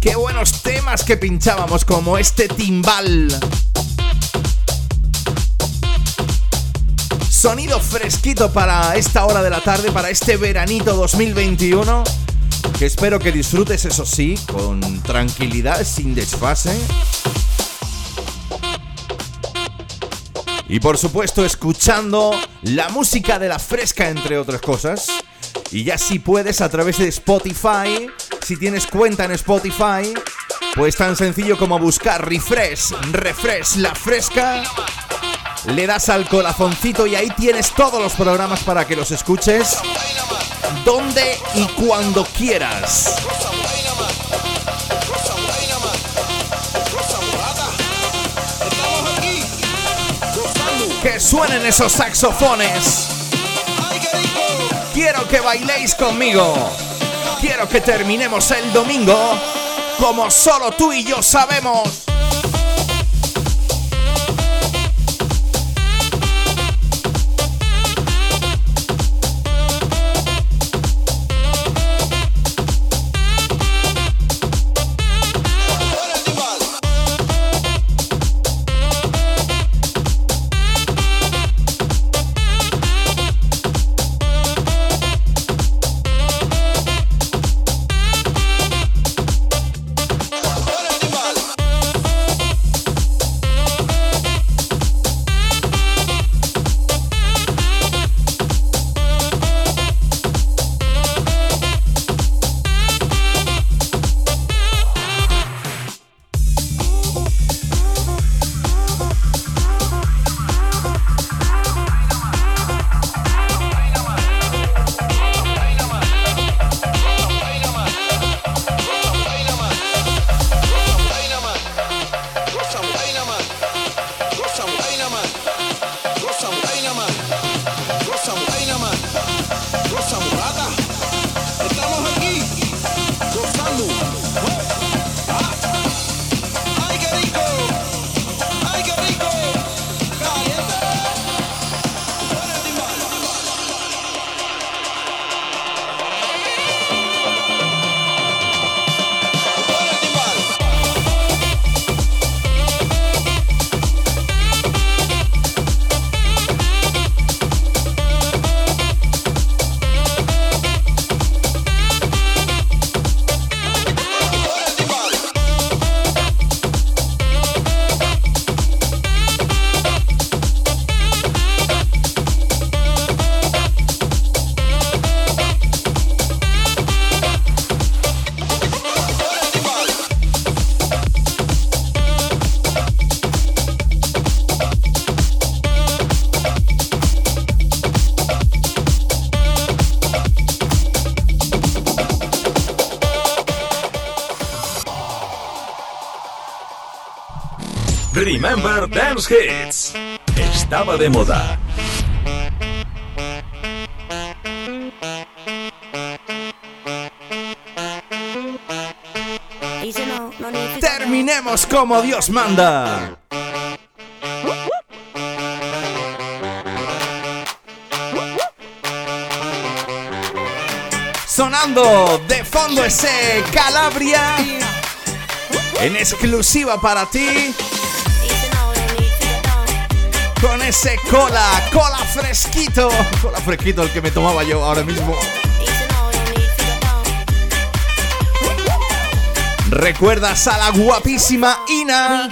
S1: Qué buenos temas que pinchábamos como este timbal. Sonido fresquito para esta hora de la tarde, para este veranito 2021. Que espero que disfrutes, eso sí, con tranquilidad, sin desfase. Y por supuesto, escuchando la música de la fresca, entre otras cosas. Y ya si puedes a través de Spotify, si tienes cuenta en Spotify, pues tan sencillo como buscar refresh, refresh la fresca le das al corazoncito y ahí tienes todos los programas para que los escuches donde y cuando quieras. Que suenen esos saxofones. Quiero que bailéis conmigo. Quiero que terminemos el domingo como solo tú y yo sabemos.
S4: Remember Dance Hits. Estaba de moda.
S1: Terminemos como Dios manda. Sonando de fondo ese Calabria en exclusiva para ti con ese cola, cola fresquito. Cola fresquito el que me tomaba yo ahora mismo. ¿Recuerdas a la guapísima Ina?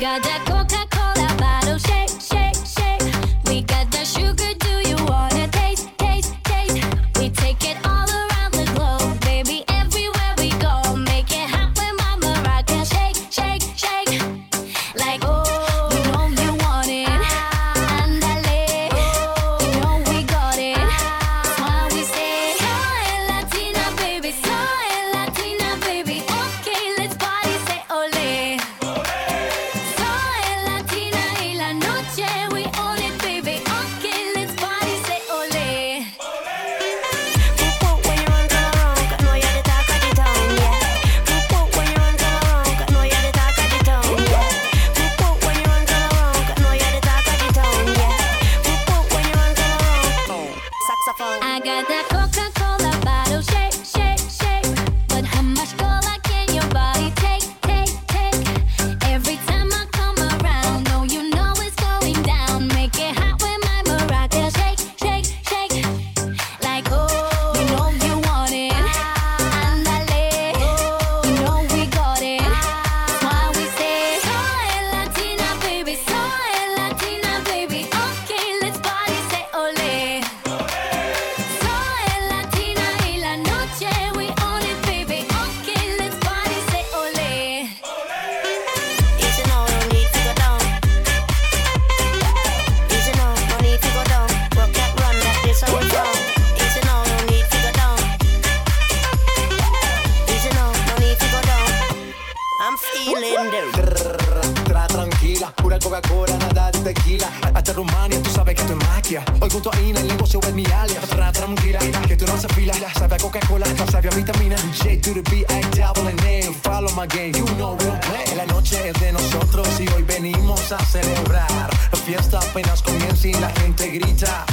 S6: La noche es de nosotros y hoy venimos a celebrar. La fiesta apenas comienza y la gente grita.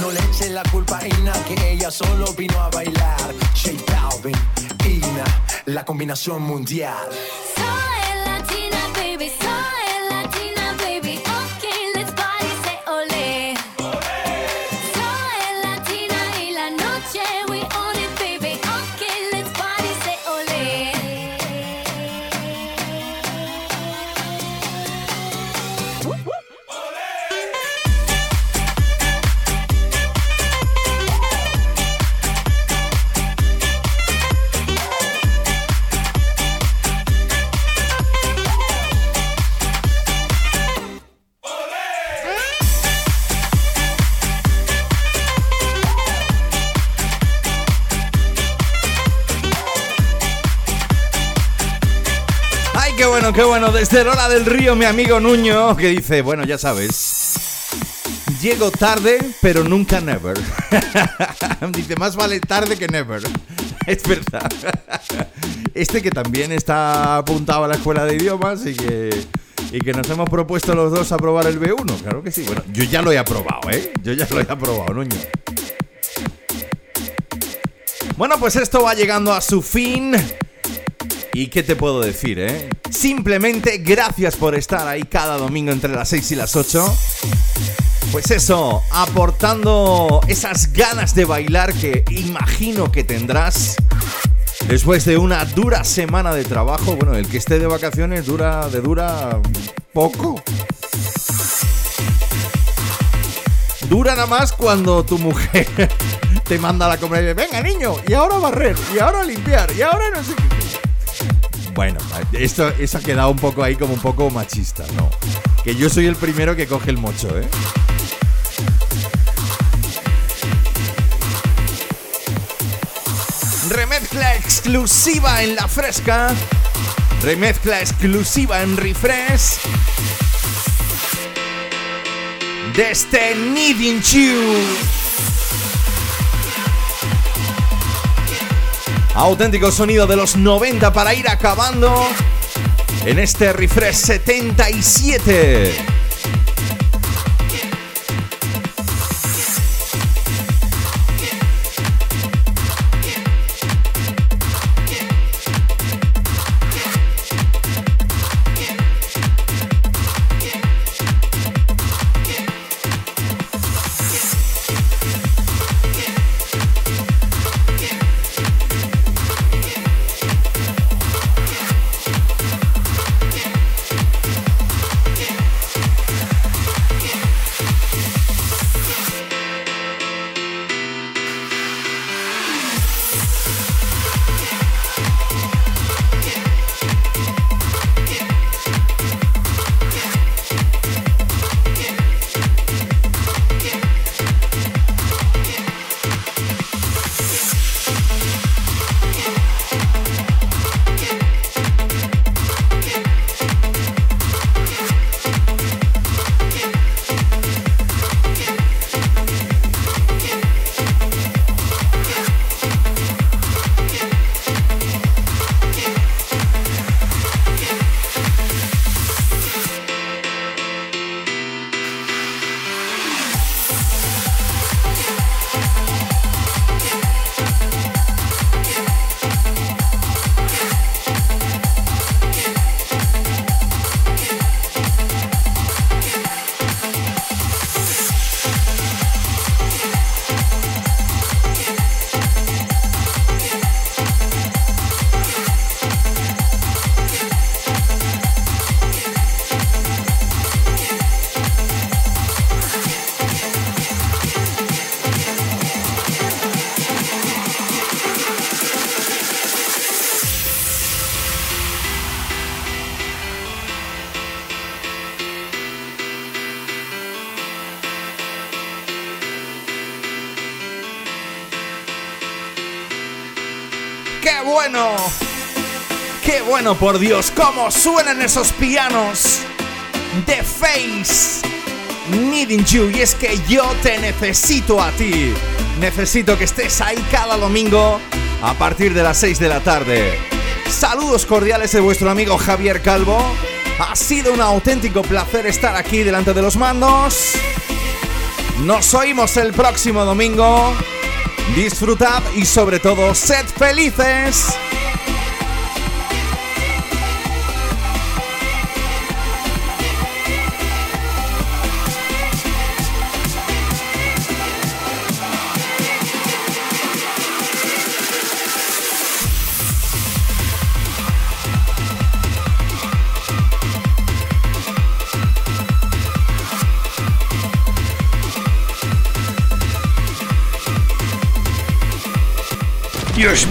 S6: No le eche la culpa a Ina, que ella solo vino a bailar. J Balvin, Ina, la combinación mundial.
S1: Bueno, qué bueno. Desde Lola del Río, mi amigo Nuño, que dice, bueno, ya sabes. Llego tarde, pero nunca never. dice, más vale tarde que never. Es verdad. Este que también está apuntado a la escuela de idiomas y que, y que nos hemos propuesto los dos a probar el B1. Claro que sí. Bueno, yo ya lo he aprobado, ¿eh? Yo ya lo he aprobado, Nuño. Bueno, pues esto va llegando a su fin. ¿Y qué te puedo decir, eh? Simplemente gracias por estar ahí cada domingo entre las 6 y las 8. Pues eso, aportando esas ganas de bailar que imagino que tendrás después de una dura semana de trabajo. Bueno, el que esté de vacaciones dura de dura poco. Dura nada más cuando tu mujer te manda a la comida y dice, venga niño, y ahora barrer, y ahora limpiar, y ahora no sé qué. Bueno, esto, eso ha quedado un poco ahí como un poco machista, ¿no? Que yo soy el primero que coge el mocho, ¿eh? Remezcla exclusiva en la fresca. Remezcla exclusiva en refresh. Desde Needing You. Auténtico sonido de los 90 para ir acabando en este refresh 77. Bueno! por Dios, cómo suenan esos pianos. The Face, Needing You, y es que yo te necesito a ti. Necesito que estés ahí cada domingo a partir de las 6 de la tarde. Saludos cordiales de vuestro amigo Javier Calvo. Ha sido un auténtico placer estar aquí delante de los mandos. Nos oímos el próximo domingo. Disfrutad y sobre todo sed felices.